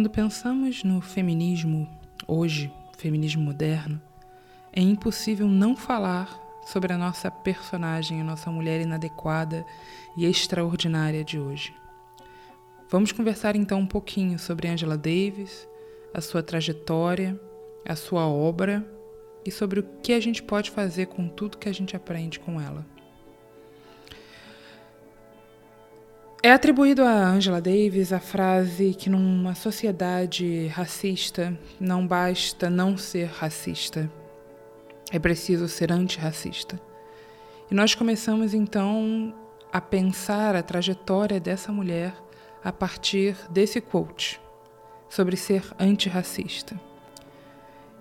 Quando pensamos no feminismo hoje, feminismo moderno, é impossível não falar sobre a nossa personagem, a nossa mulher inadequada e extraordinária de hoje. Vamos conversar então um pouquinho sobre Angela Davis, a sua trajetória, a sua obra e sobre o que a gente pode fazer com tudo que a gente aprende com ela. É atribuído a Angela Davis a frase que numa sociedade racista não basta não ser racista, é preciso ser antirracista. E nós começamos então a pensar a trajetória dessa mulher a partir desse quote sobre ser antirracista.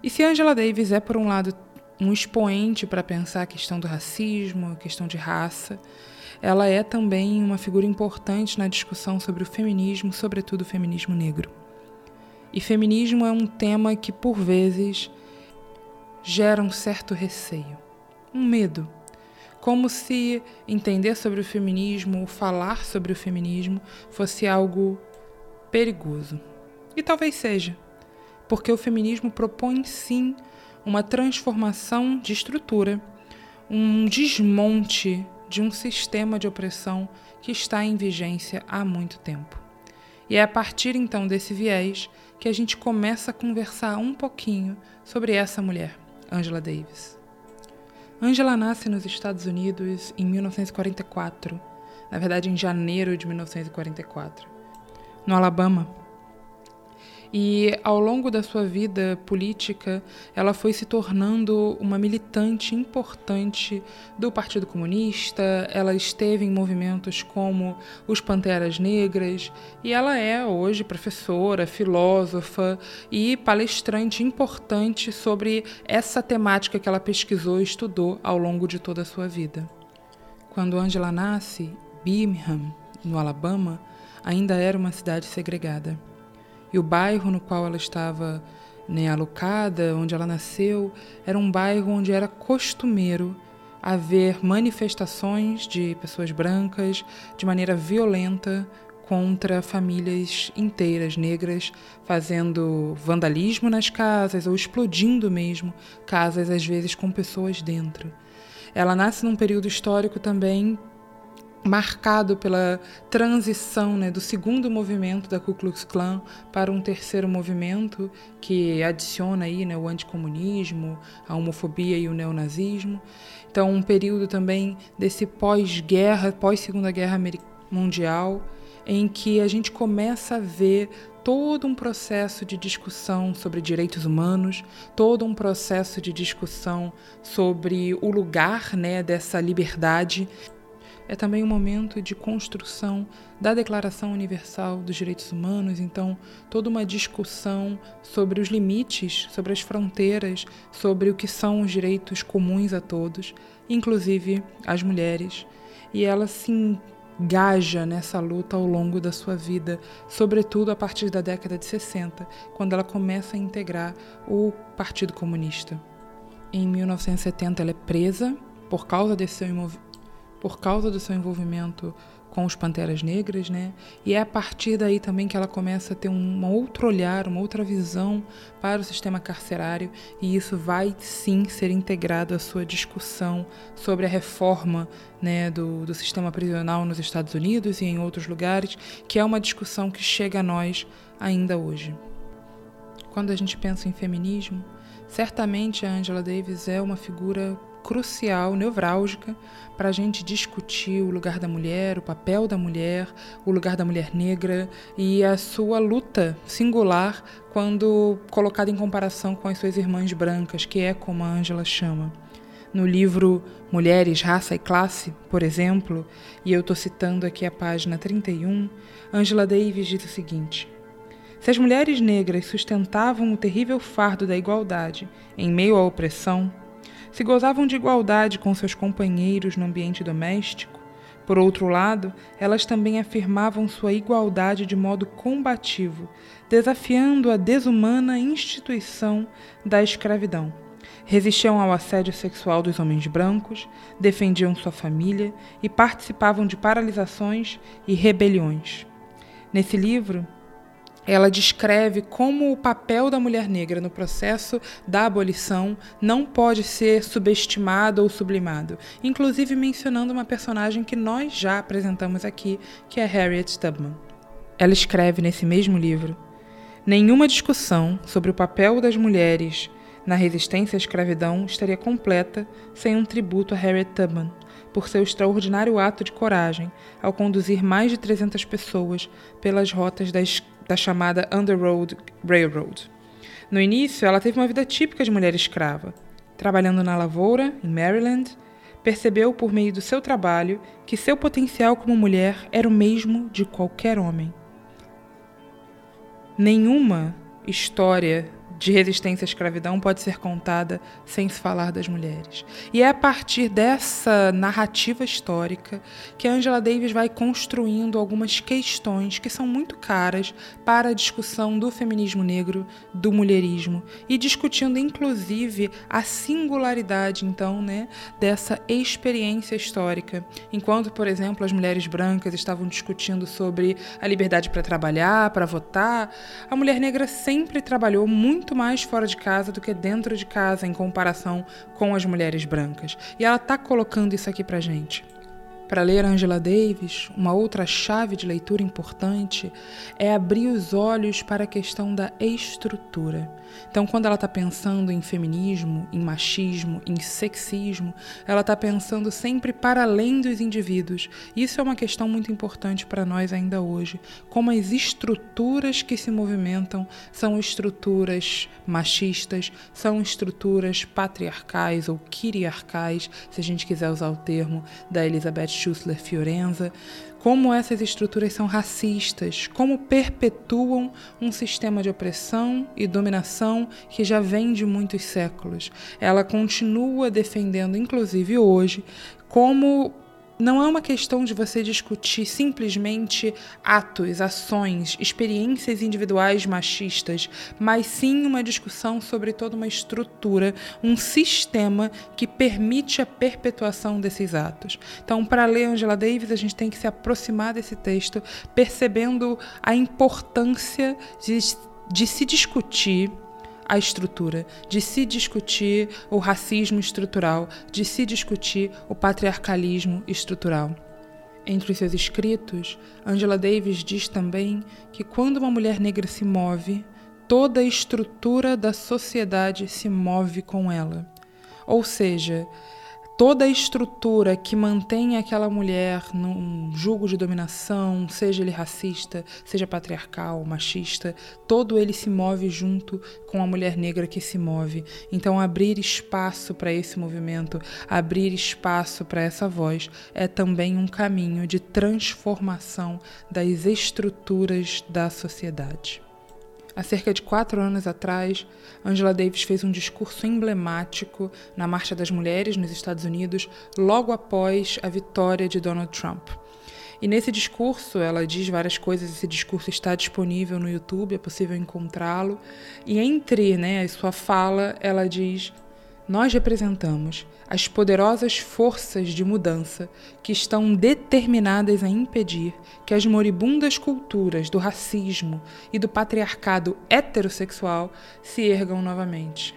E se Angela Davis é, por um lado, um expoente para pensar a questão do racismo, a questão de raça, ela é também uma figura importante na discussão sobre o feminismo, sobretudo o feminismo negro. E feminismo é um tema que, por vezes, gera um certo receio, um medo. Como se entender sobre o feminismo, ou falar sobre o feminismo, fosse algo perigoso. E talvez seja, porque o feminismo propõe sim uma transformação de estrutura, um desmonte de um sistema de opressão que está em vigência há muito tempo. E é a partir então desse viés que a gente começa a conversar um pouquinho sobre essa mulher, Angela Davis. Angela nasce nos Estados Unidos em 1944, na verdade em janeiro de 1944, no Alabama, e ao longo da sua vida política, ela foi se tornando uma militante importante do Partido Comunista. Ela esteve em movimentos como os Panteras Negras e ela é hoje professora, filósofa e palestrante importante sobre essa temática que ela pesquisou e estudou ao longo de toda a sua vida. Quando Angela nasce, Birmingham, no Alabama, ainda era uma cidade segregada. E o bairro no qual ela estava né, alocada, onde ela nasceu, era um bairro onde era costumeiro haver manifestações de pessoas brancas de maneira violenta contra famílias inteiras negras, fazendo vandalismo nas casas ou explodindo mesmo casas, às vezes com pessoas dentro. Ela nasce num período histórico também marcado pela transição né, do segundo movimento da Ku Klux Klan para um terceiro movimento que adiciona aí né, o anticomunismo, a homofobia e o neonazismo. Então, um período também desse pós-guerra, pós-segunda guerra mundial, em que a gente começa a ver todo um processo de discussão sobre direitos humanos, todo um processo de discussão sobre o lugar né, dessa liberdade é também um momento de construção da Declaração Universal dos Direitos Humanos, então, toda uma discussão sobre os limites, sobre as fronteiras, sobre o que são os direitos comuns a todos, inclusive as mulheres. E ela se engaja nessa luta ao longo da sua vida, sobretudo a partir da década de 60, quando ela começa a integrar o Partido Comunista. Em 1970, ela é presa por causa desse seu por causa do seu envolvimento com os Panteras Negras, né? E é a partir daí também que ela começa a ter um outro olhar, uma outra visão para o sistema carcerário, e isso vai sim ser integrado à sua discussão sobre a reforma né, do, do sistema prisional nos Estados Unidos e em outros lugares, que é uma discussão que chega a nós ainda hoje. Quando a gente pensa em feminismo, certamente a Angela Davis é uma figura crucial, nevrálgica, para a gente discutir o lugar da mulher, o papel da mulher, o lugar da mulher negra e a sua luta singular quando colocada em comparação com as suas irmãs brancas, que é como a Angela chama. No livro Mulheres, Raça e Classe, por exemplo, e eu estou citando aqui a página 31, Angela Davis diz o seguinte: Se as mulheres negras sustentavam o terrível fardo da igualdade em meio à opressão, se gozavam de igualdade com seus companheiros no ambiente doméstico, por outro lado, elas também afirmavam sua igualdade de modo combativo, desafiando a desumana instituição da escravidão Resistiam ao assédio sexual dos homens brancos, defendiam sua família e participavam de paralisações e rebeliões. Nesse livro, ela descreve como o papel da mulher negra no processo da abolição não pode ser subestimado ou sublimado, inclusive mencionando uma personagem que nós já apresentamos aqui, que é Harriet Tubman. Ela escreve nesse mesmo livro: Nenhuma discussão sobre o papel das mulheres na resistência à escravidão estaria completa sem um tributo a Harriet Tubman, por seu extraordinário ato de coragem ao conduzir mais de 300 pessoas pelas rotas da, da chamada Underroad Railroad. No início, ela teve uma vida típica de mulher escrava. Trabalhando na lavoura, em Maryland, percebeu por meio do seu trabalho que seu potencial como mulher era o mesmo de qualquer homem. Nenhuma história de resistência à escravidão pode ser contada sem se falar das mulheres. E é a partir dessa narrativa histórica que Angela Davis vai construindo algumas questões que são muito caras para a discussão do feminismo negro, do mulherismo e discutindo inclusive a singularidade então, né, dessa experiência histórica. Enquanto, por exemplo, as mulheres brancas estavam discutindo sobre a liberdade para trabalhar, para votar, a mulher negra sempre trabalhou muito muito mais fora de casa do que dentro de casa em comparação com as mulheres brancas. E ela está colocando isso aqui para gente. Para ler Angela Davis, uma outra chave de leitura importante é abrir os olhos para a questão da estrutura. Então, quando ela está pensando em feminismo, em machismo, em sexismo, ela está pensando sempre para além dos indivíduos. Isso é uma questão muito importante para nós ainda hoje. Como as estruturas que se movimentam são estruturas machistas, são estruturas patriarcais ou quiriarcais, se a gente quiser usar o termo da Elizabeth Schussler Fiorenza, como essas estruturas são racistas, como perpetuam um sistema de opressão e dominação que já vem de muitos séculos. Ela continua defendendo, inclusive hoje, como não é uma questão de você discutir simplesmente atos, ações, experiências individuais machistas, mas sim uma discussão sobre toda uma estrutura, um sistema que permite a perpetuação desses atos. Então, para ler Angela Davis, a gente tem que se aproximar desse texto percebendo a importância de, de se discutir a estrutura, de se discutir o racismo estrutural, de se discutir o patriarcalismo estrutural. Entre os seus escritos, Angela Davis diz também que quando uma mulher negra se move, toda a estrutura da sociedade se move com ela. Ou seja, toda a estrutura que mantém aquela mulher num julgo de dominação, seja ele racista, seja patriarcal, machista, todo ele se move junto com a mulher negra que se move. Então, abrir espaço para esse movimento, abrir espaço para essa voz, é também um caminho de transformação das estruturas da sociedade. Há cerca de quatro anos atrás, Angela Davis fez um discurso emblemático na Marcha das Mulheres nos Estados Unidos, logo após a vitória de Donald Trump. E nesse discurso, ela diz várias coisas, esse discurso está disponível no YouTube, é possível encontrá-lo. E entre né, a sua fala, ela diz: Nós representamos as poderosas forças de mudança que estão determinadas a impedir que as moribundas culturas do racismo e do patriarcado heterossexual se ergam novamente.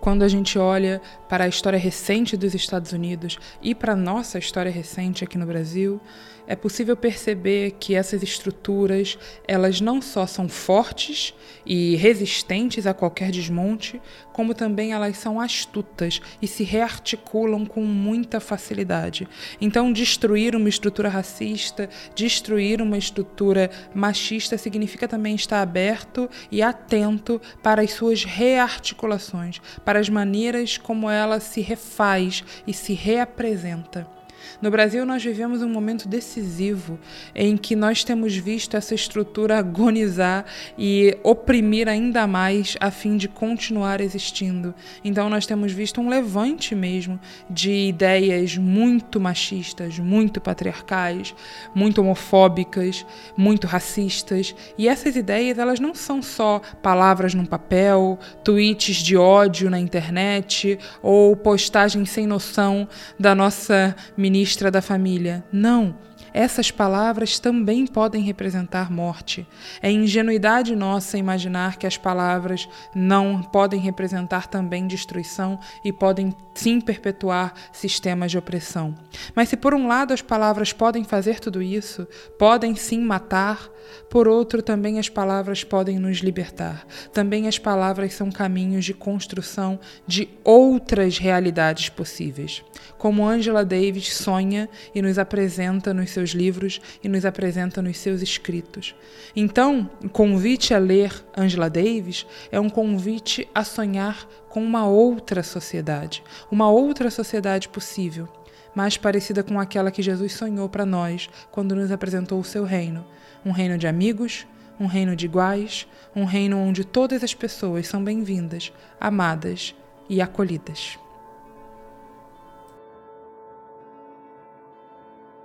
Quando a gente olha para a história recente dos Estados Unidos e para a nossa história recente aqui no Brasil, é possível perceber que essas estruturas, elas não só são fortes e resistentes a qualquer desmonte, como também elas são astutas e se rearticulam com muita facilidade. Então, destruir uma estrutura racista, destruir uma estrutura machista significa também estar aberto e atento para as suas rearticulações, para as maneiras como ela se refaz e se reapresenta. No Brasil, nós vivemos um momento decisivo em que nós temos visto essa estrutura agonizar e oprimir ainda mais a fim de continuar existindo. Então, nós temos visto um levante mesmo de ideias muito machistas, muito patriarcais, muito homofóbicas, muito racistas. E essas ideias, elas não são só palavras num papel, tweets de ódio na internet ou postagens sem noção da nossa ministra da família. Não. Essas palavras também podem representar morte. É ingenuidade nossa imaginar que as palavras não podem representar também destruição e podem sim perpetuar sistemas de opressão. Mas se por um lado as palavras podem fazer tudo isso, podem sim matar, por outro também as palavras podem nos libertar. Também as palavras são caminhos de construção de outras realidades possíveis. Como Angela Davis sonha e nos apresenta nos seus livros e nos apresenta nos seus escritos. Então, o convite a ler Angela Davis é um convite a sonhar com uma outra sociedade, uma outra sociedade possível, mais parecida com aquela que Jesus sonhou para nós quando nos apresentou o seu reino, um reino de amigos, um reino de iguais, um reino onde todas as pessoas são bem-vindas, amadas e acolhidas.